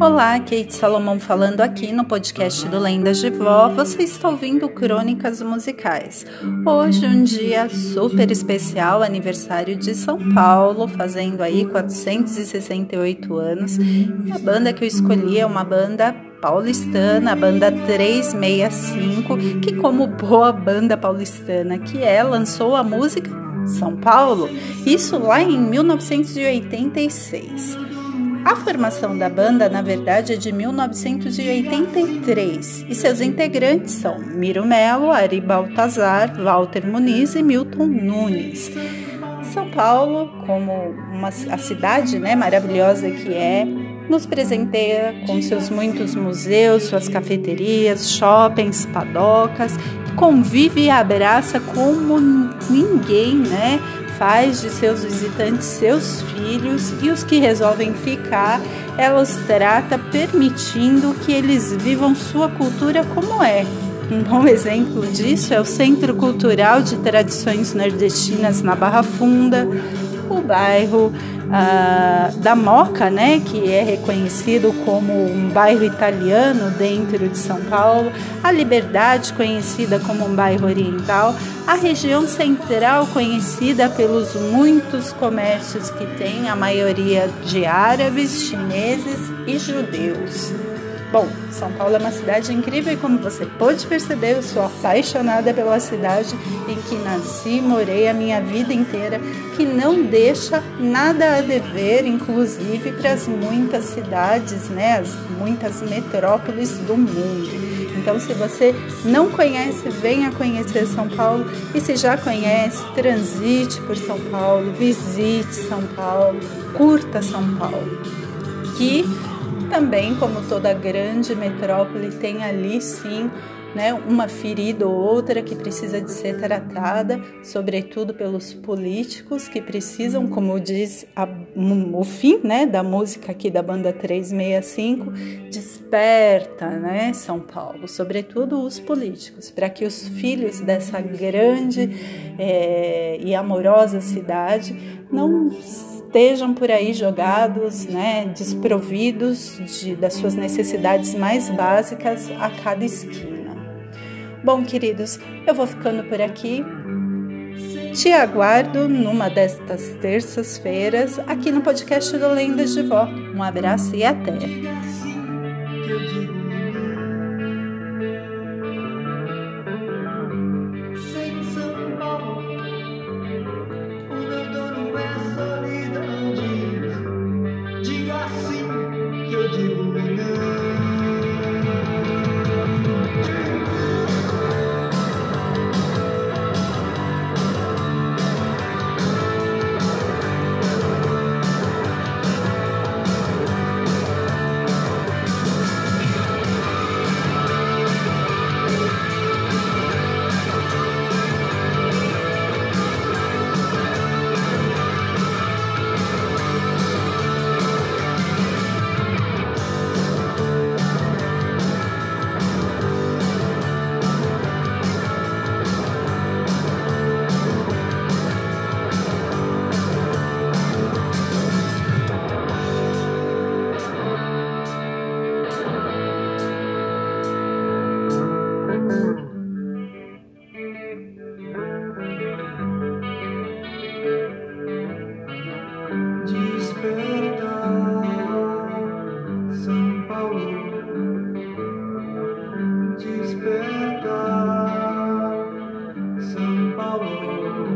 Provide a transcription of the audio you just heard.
Olá, Kate Salomão falando aqui no podcast do Lendas de Vó. Você está ouvindo Crônicas Musicais. Hoje um dia super especial, aniversário de São Paulo, fazendo aí 468 anos. A banda que eu escolhi é uma banda paulistana, a banda 365, que como boa banda paulistana que é, lançou a música São Paulo, isso lá em 1986. A formação da banda, na verdade, é de 1983 e seus integrantes são Miro Melo, Ari Baltazar, Walter Muniz e Milton Nunes. São Paulo, como uma, a cidade né, maravilhosa que é, nos presenteia com seus muitos museus, suas cafeterias, shoppings, padocas, convive e abraça como ninguém, né? Faz de seus visitantes seus filhos e os que resolvem ficar, ela os trata permitindo que eles vivam sua cultura como é. Um bom exemplo disso é o Centro Cultural de Tradições Nordestinas na Barra Funda, o bairro ah, da Moca, né, que é reconhecido como um bairro italiano dentro de São Paulo, a Liberdade, conhecida como um bairro oriental, a região central, conhecida pelos muitos comércios que tem, a maioria de árabes, chineses e judeus. Bom, São Paulo é uma cidade incrível e como você pode perceber, eu sou apaixonada pela cidade em que nasci, morei a minha vida inteira, que não deixa nada a dever, inclusive para as muitas cidades, né, as muitas metrópoles do mundo. Então, se você não conhece, venha conhecer São Paulo. E se já conhece, transite por São Paulo, visite São Paulo, curta São Paulo. Que também, como toda grande metrópole, tem ali sim né, uma ferida ou outra que precisa de ser tratada, sobretudo pelos políticos que precisam, como diz a, o fim né, da música aqui da banda 365, desperta né, São Paulo, sobretudo os políticos, para que os filhos dessa grande é, e amorosa cidade não estejam por aí jogados, né, desprovidos de, das suas necessidades mais básicas a cada esquina. Bom, queridos, eu vou ficando por aqui. Te aguardo numa destas terças-feiras aqui no podcast do Lendas de Vó. Um abraço e até! follow.